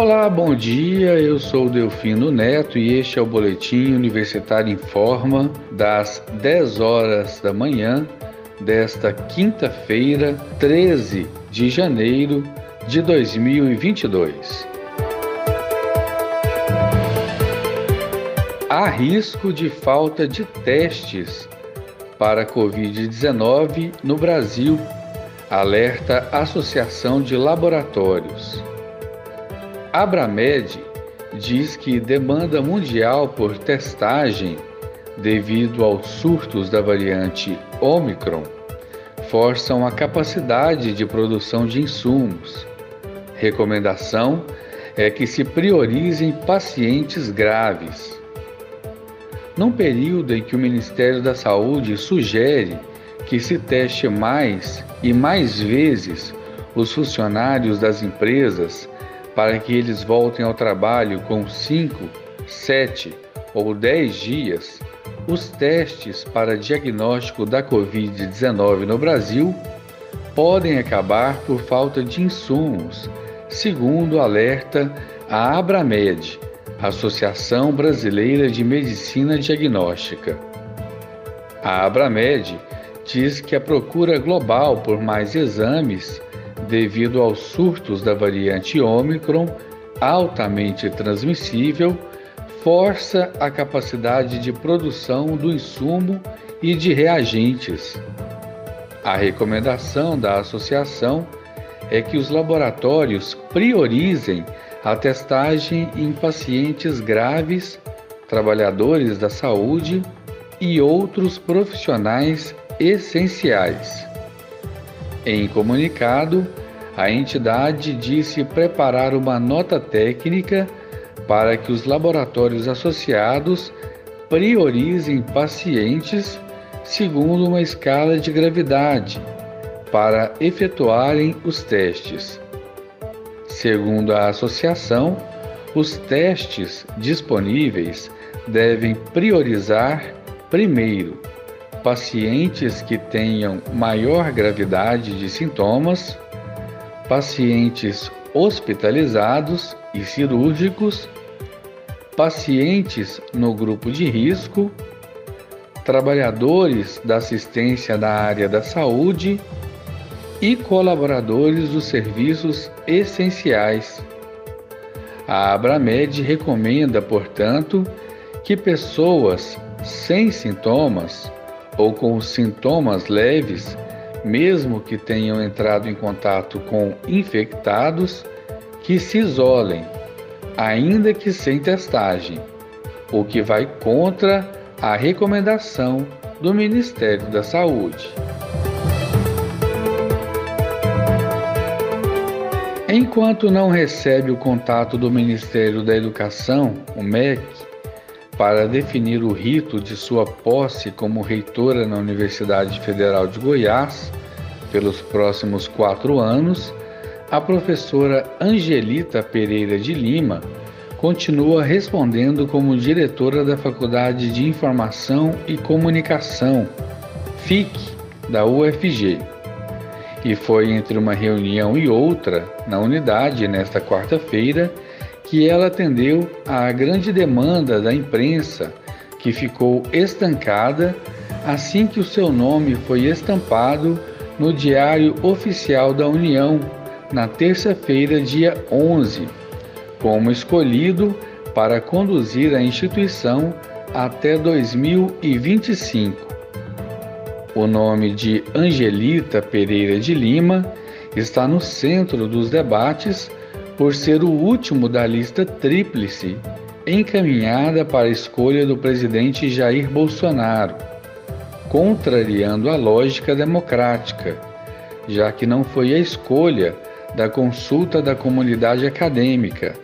Olá, bom dia. Eu sou Delfino Neto e este é o Boletim Universitário em Forma das 10 horas da manhã desta quinta-feira, 13 de janeiro de 2022. Há risco de falta de testes para Covid-19 no Brasil, alerta Associação de Laboratórios. Abramed diz que demanda mundial por testagem devido aos surtos da variante Omicron forçam a capacidade de produção de insumos. Recomendação é que se priorizem pacientes graves. Num período em que o Ministério da Saúde sugere que se teste mais e mais vezes os funcionários das empresas para que eles voltem ao trabalho com 5, 7 ou 10 dias, os testes para diagnóstico da Covid-19 no Brasil podem acabar por falta de insumos, segundo alerta a Abramed, Associação Brasileira de Medicina Diagnóstica. A Abramed diz que a procura global por mais exames devido aos surtos da variante Ômicron, altamente transmissível, força a capacidade de produção do insumo e de reagentes. A recomendação da associação é que os laboratórios priorizem a testagem em pacientes graves, trabalhadores da saúde e outros profissionais essenciais. Em comunicado, a entidade disse preparar uma nota técnica para que os laboratórios associados priorizem pacientes segundo uma escala de gravidade para efetuarem os testes. Segundo a associação, os testes disponíveis devem priorizar, primeiro, pacientes que tenham maior gravidade de sintomas, pacientes hospitalizados e cirúrgicos, pacientes no grupo de risco, trabalhadores da assistência da área da saúde e colaboradores dos serviços essenciais. A Abramed recomenda, portanto, que pessoas sem sintomas ou com sintomas leves, mesmo que tenham entrado em contato com infectados, que se isolem, ainda que sem testagem, o que vai contra a recomendação do Ministério da Saúde. Enquanto não recebe o contato do Ministério da Educação, o MEC, para definir o rito de sua posse como reitora na Universidade Federal de Goiás pelos próximos quatro anos, a professora Angelita Pereira de Lima continua respondendo como diretora da Faculdade de Informação e Comunicação, FIC, da UFG. E foi entre uma reunião e outra, na unidade, nesta quarta-feira, que ela atendeu à grande demanda da imprensa, que ficou estancada assim que o seu nome foi estampado no Diário Oficial da União, na terça-feira, dia 11, como escolhido para conduzir a instituição até 2025. O nome de Angelita Pereira de Lima está no centro dos debates por ser o último da lista tríplice encaminhada para a escolha do presidente Jair Bolsonaro, contrariando a lógica democrática, já que não foi a escolha da consulta da comunidade acadêmica,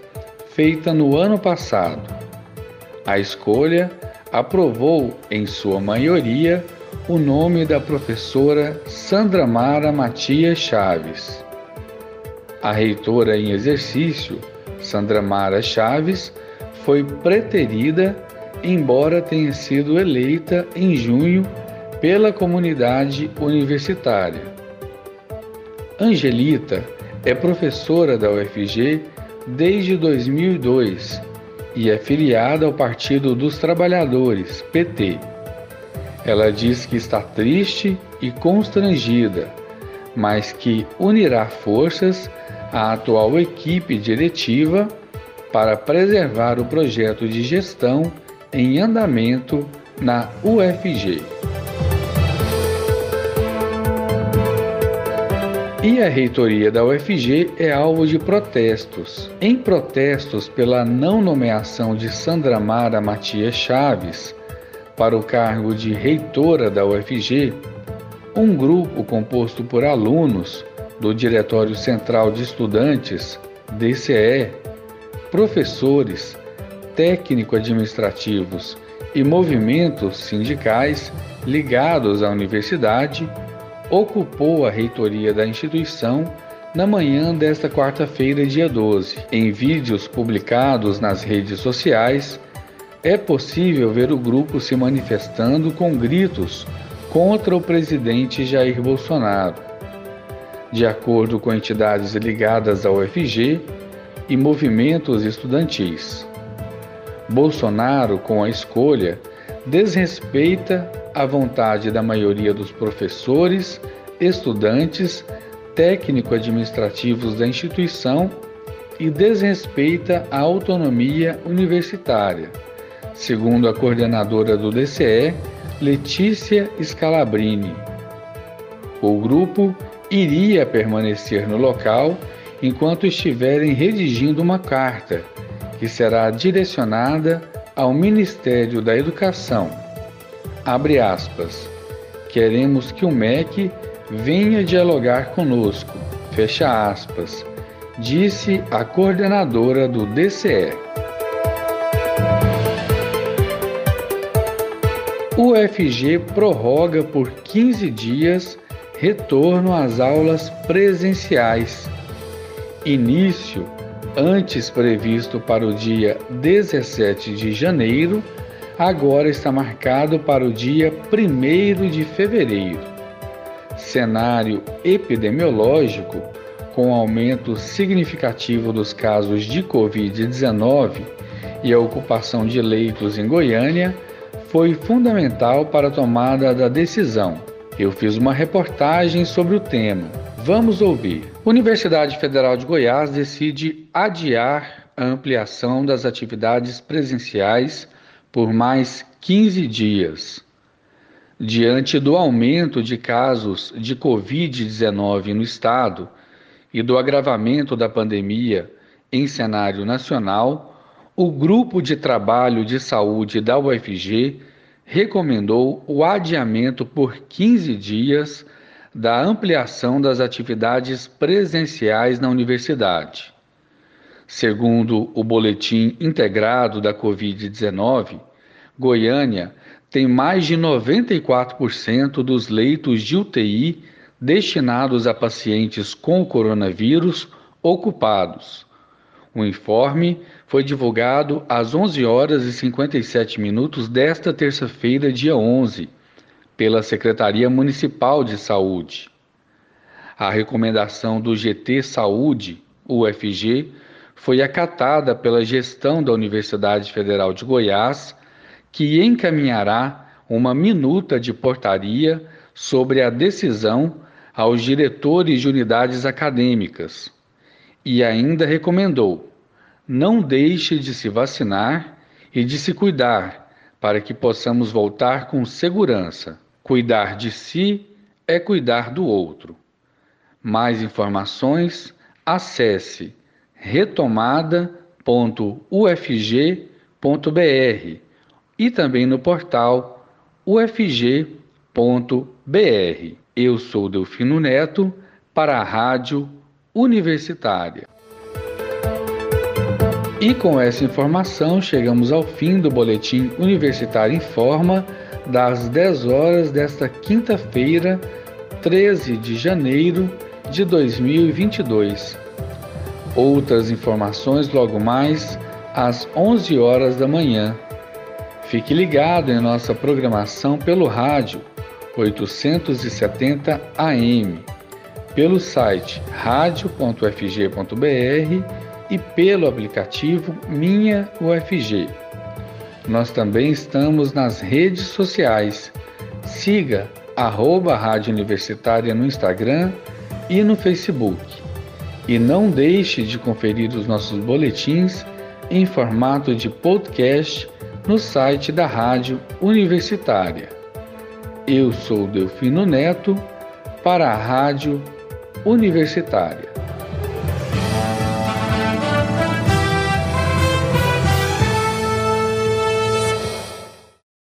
feita no ano passado. A escolha aprovou, em sua maioria, o nome da professora Sandra Mara Matias Chaves. A reitora em exercício, Sandra Mara Chaves, foi preterida, embora tenha sido eleita em junho pela comunidade universitária. Angelita é professora da UFG desde 2002 e é filiada ao Partido dos Trabalhadores, PT. Ela diz que está triste e constrangida, mas que unirá forças à atual equipe diretiva para preservar o projeto de gestão em andamento na UFG. E a reitoria da UFG é alvo de protestos. Em protestos pela não nomeação de Sandra Mara Matias Chaves para o cargo de reitora da UFG, um grupo composto por alunos do Diretório Central de Estudantes, DCE, professores, técnico-administrativos e movimentos sindicais ligados à universidade ocupou a reitoria da instituição na manhã desta quarta-feira, dia 12. Em vídeos publicados nas redes sociais, é possível ver o grupo se manifestando com gritos contra o presidente Jair Bolsonaro. De acordo com entidades ligadas ao UFG e movimentos estudantis, Bolsonaro, com a escolha, desrespeita a vontade da maioria dos professores, estudantes, técnico-administrativos da instituição e desrespeita a autonomia universitária, segundo a coordenadora do DCE, Letícia Scalabrini. O grupo iria permanecer no local enquanto estiverem redigindo uma carta que será direcionada ao Ministério da Educação. Abre aspas. Queremos que o MEC venha dialogar conosco. Fecha aspas. Disse a coordenadora do DCE. O prorroga por 15 dias retorno às aulas presenciais. Início antes previsto para o dia 17 de janeiro, agora está marcado para o dia 1 de fevereiro. Cenário epidemiológico com aumento significativo dos casos de Covid-19 e a ocupação de leitos em Goiânia foi fundamental para a tomada da decisão. Eu fiz uma reportagem sobre o tema. Vamos ouvir. Universidade Federal de Goiás decide adiar a ampliação das atividades presenciais por mais 15 dias. Diante do aumento de casos de Covid-19 no estado e do agravamento da pandemia em cenário nacional, o Grupo de Trabalho de Saúde da UFG recomendou o adiamento por 15 dias da ampliação das atividades presenciais na universidade. Segundo o Boletim Integrado da Covid-19, Goiânia tem mais de 94% dos leitos de UTI destinados a pacientes com coronavírus ocupados. O informe foi divulgado às 11 horas e 57 minutos desta terça-feira, dia 11 pela Secretaria Municipal de Saúde. A recomendação do GT Saúde, UFG, foi acatada pela gestão da Universidade Federal de Goiás, que encaminhará uma minuta de portaria sobre a decisão aos diretores de unidades acadêmicas e ainda recomendou: não deixe de se vacinar e de se cuidar para que possamos voltar com segurança. Cuidar de si é cuidar do outro. Mais informações, acesse retomada.ufg.br e também no portal ufg.br. Eu sou Delfino Neto para a Rádio Universitária. E com essa informação chegamos ao fim do boletim Universitário em Forma das 10 horas desta quinta-feira, 13 de janeiro de 2022. Outras informações logo mais às 11 horas da manhã. Fique ligado em nossa programação pelo rádio 870 AM, pelo site radio.fg.br e pelo aplicativo Minha UFG. Nós também estamos nas redes sociais. Siga arroba Rádio Universitária no Instagram e no Facebook. E não deixe de conferir os nossos boletins em formato de podcast no site da Rádio Universitária. Eu sou Delfino Neto para a Rádio Universitária.